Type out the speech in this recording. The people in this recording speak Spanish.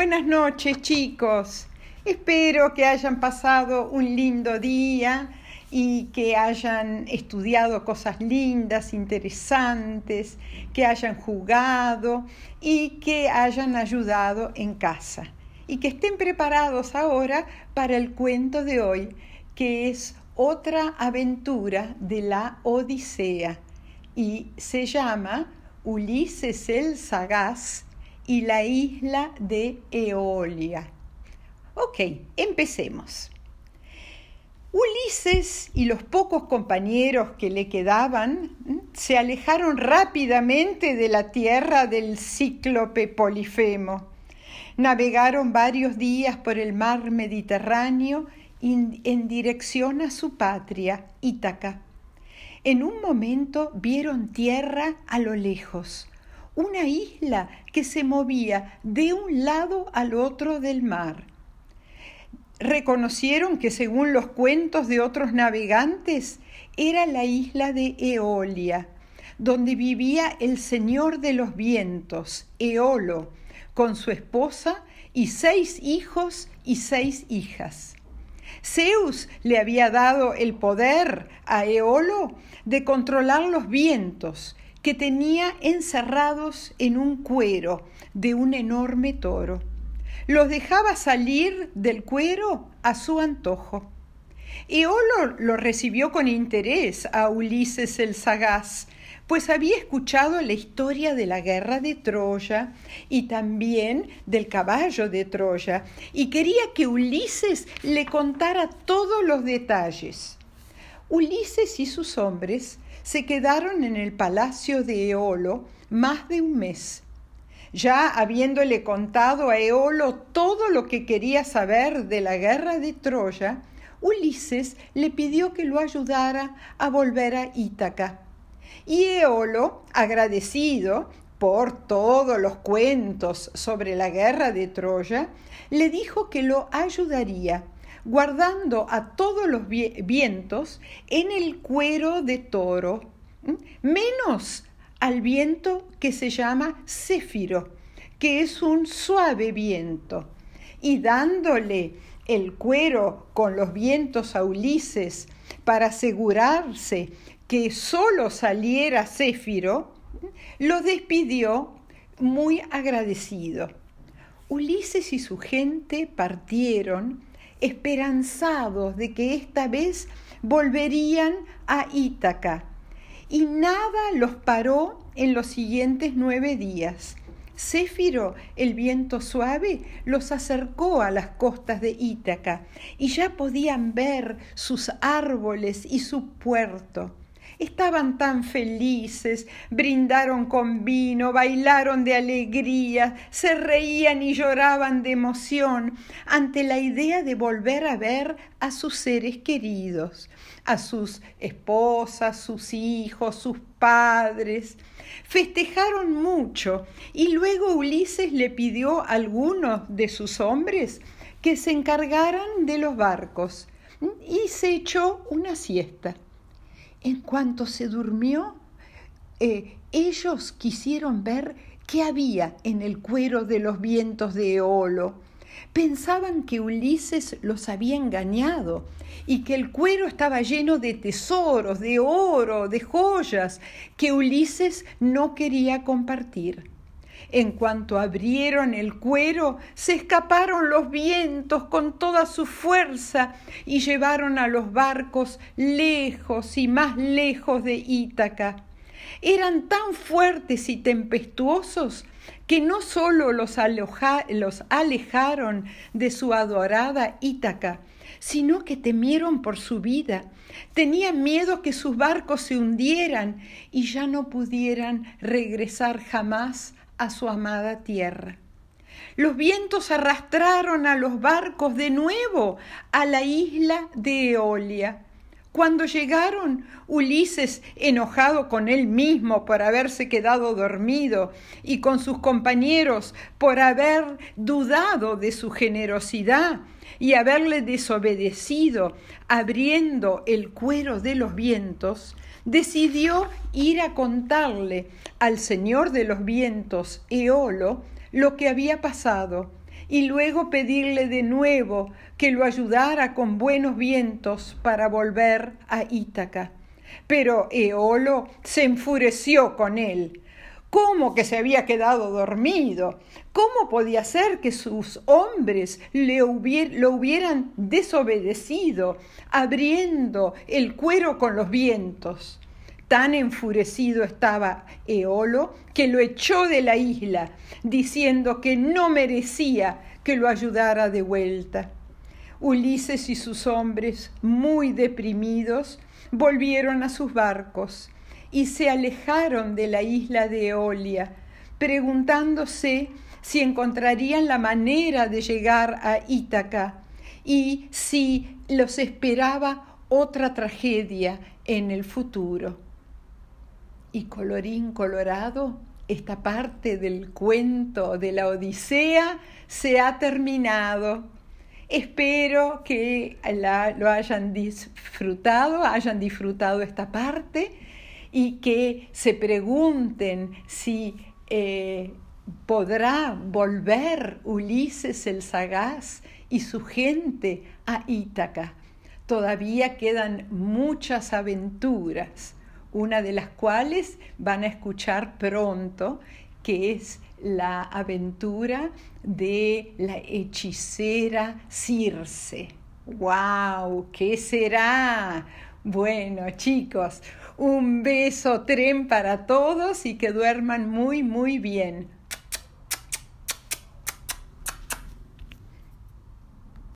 Buenas noches chicos. Espero que hayan pasado un lindo día y que hayan estudiado cosas lindas, interesantes, que hayan jugado y que hayan ayudado en casa. Y que estén preparados ahora para el cuento de hoy, que es otra aventura de la Odisea y se llama Ulises el Sagaz y la isla de Eolia. Ok, empecemos. Ulises y los pocos compañeros que le quedaban se alejaron rápidamente de la tierra del cíclope Polifemo. Navegaron varios días por el mar Mediterráneo en dirección a su patria, Ítaca. En un momento vieron tierra a lo lejos, una isla que se movía de un lado al otro del mar. Reconocieron que según los cuentos de otros navegantes era la isla de Eolia, donde vivía el señor de los vientos, Eolo, con su esposa y seis hijos y seis hijas. Zeus le había dado el poder a Eolo de controlar los vientos que tenía encerrados en un cuero de un enorme toro. Los dejaba salir del cuero a su antojo. Eolo lo recibió con interés a Ulises el sagaz, pues había escuchado la historia de la guerra de Troya y también del caballo de Troya, y quería que Ulises le contara todos los detalles. Ulises y sus hombres se quedaron en el palacio de Eolo más de un mes. Ya habiéndole contado a Eolo todo lo que quería saber de la guerra de Troya, Ulises le pidió que lo ayudara a volver a Ítaca y Eolo, agradecido por todos los cuentos sobre la guerra de Troya, le dijo que lo ayudaría, guardando a todos los vientos en el cuero de toro, menos al viento que se llama céfiro, que es un suave viento, y dándole el cuero con los vientos a Ulises para asegurarse que solo saliera Céfiro, lo despidió muy agradecido. Ulises y su gente partieron esperanzados de que esta vez volverían a Ítaca, y nada los paró en los siguientes nueve días. Céfiro, el viento suave, los acercó a las costas de Ítaca y ya podían ver sus árboles y su puerto. Estaban tan felices, brindaron con vino, bailaron de alegría, se reían y lloraban de emoción ante la idea de volver a ver a sus seres queridos, a sus esposas, sus hijos, sus padres. Festejaron mucho y luego Ulises le pidió a algunos de sus hombres que se encargaran de los barcos y se echó una siesta. En cuanto se durmió, eh, ellos quisieron ver qué había en el cuero de los vientos de Eolo. Pensaban que Ulises los había engañado y que el cuero estaba lleno de tesoros, de oro, de joyas, que Ulises no quería compartir. En cuanto abrieron el cuero, se escaparon los vientos con toda su fuerza y llevaron a los barcos lejos y más lejos de Ítaca. Eran tan fuertes y tempestuosos que no sólo los, los alejaron de su adorada Ítaca, sino que temieron por su vida. Tenían miedo que sus barcos se hundieran y ya no pudieran regresar jamás a su amada tierra. Los vientos arrastraron a los barcos de nuevo a la isla de Eolia. Cuando llegaron, Ulises, enojado con él mismo por haberse quedado dormido y con sus compañeros por haber dudado de su generosidad y haberle desobedecido abriendo el cuero de los vientos, decidió ir a contarle al señor de los vientos, Eolo, lo que había pasado y luego pedirle de nuevo que lo ayudara con buenos vientos para volver a Ítaca. Pero Eolo se enfureció con él. ¿Cómo que se había quedado dormido? ¿Cómo podía ser que sus hombres le lo hubieran desobedecido, abriendo el cuero con los vientos? Tan enfurecido estaba Eolo que lo echó de la isla, diciendo que no merecía que lo ayudara de vuelta. Ulises y sus hombres, muy deprimidos, volvieron a sus barcos y se alejaron de la isla de Eolia, preguntándose si encontrarían la manera de llegar a Ítaca y si los esperaba otra tragedia en el futuro. Y colorín colorado, esta parte del cuento de la Odisea se ha terminado. Espero que lo hayan disfrutado, hayan disfrutado esta parte y que se pregunten si eh, podrá volver Ulises el sagaz y su gente a Ítaca. Todavía quedan muchas aventuras, una de las cuales van a escuchar pronto, que es la aventura de la hechicera Circe. ¡Wow! ¿Qué será? Bueno, chicos, un beso tren para todos y que duerman muy, muy bien.